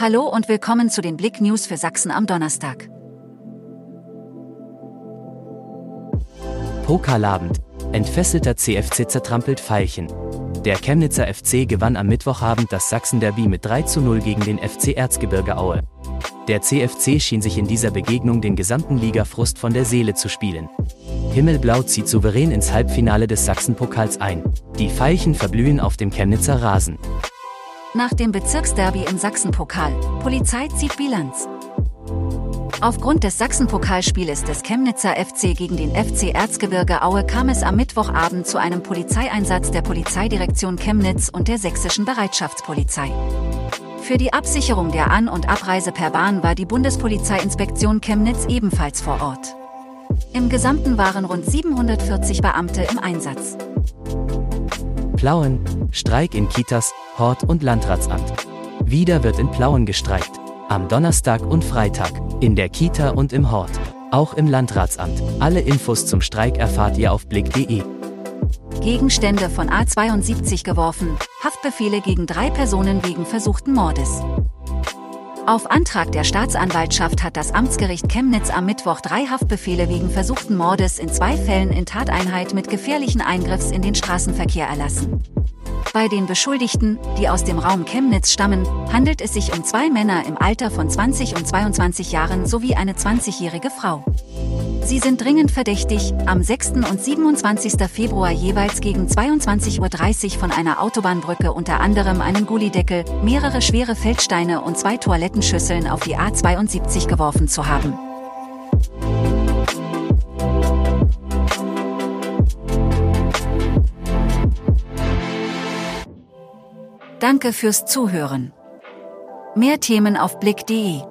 Hallo und willkommen zu den Blick News für Sachsen am Donnerstag. Pokalabend. Entfesselter CFC zertrampelt Veilchen. Der Chemnitzer FC gewann am Mittwochabend das Sachsen-Derby mit 3 zu 0 gegen den FC Erzgebirge Aue. Der CFC schien sich in dieser Begegnung den gesamten Ligafrust von der Seele zu spielen. Himmelblau zieht souverän ins Halbfinale des Sachsenpokals ein. Die Veilchen verblühen auf dem Chemnitzer Rasen. Nach dem Bezirksderby im Sachsenpokal, Polizei zieht Bilanz. Aufgrund des Sachsenpokalspieles des Chemnitzer FC gegen den FC Erzgebirge Aue kam es am Mittwochabend zu einem Polizeieinsatz der Polizeidirektion Chemnitz und der sächsischen Bereitschaftspolizei. Für die Absicherung der An- und Abreise per Bahn war die Bundespolizeiinspektion Chemnitz ebenfalls vor Ort. Im Gesamten waren rund 740 Beamte im Einsatz. Plauen, Streik in Kitas, Hort und Landratsamt. Wieder wird in Plauen gestreikt. Am Donnerstag und Freitag, in der Kita und im Hort. Auch im Landratsamt. Alle Infos zum Streik erfahrt ihr auf blick.de. Gegenstände von A72 geworfen, Haftbefehle gegen drei Personen wegen versuchten Mordes. Auf Antrag der Staatsanwaltschaft hat das Amtsgericht Chemnitz am Mittwoch drei Haftbefehle wegen versuchten Mordes in zwei Fällen in Tateinheit mit gefährlichen Eingriffs in den Straßenverkehr erlassen. Bei den Beschuldigten, die aus dem Raum Chemnitz stammen, handelt es sich um zwei Männer im Alter von 20 und 22 Jahren sowie eine 20-jährige Frau. Sie sind dringend verdächtig, am 6. und 27. Februar jeweils gegen 22.30 Uhr von einer Autobahnbrücke unter anderem einen Gullideckel, mehrere schwere Feldsteine und zwei Toilettenschüsseln auf die A72 geworfen zu haben. Danke fürs Zuhören. Mehr Themen auf blick.de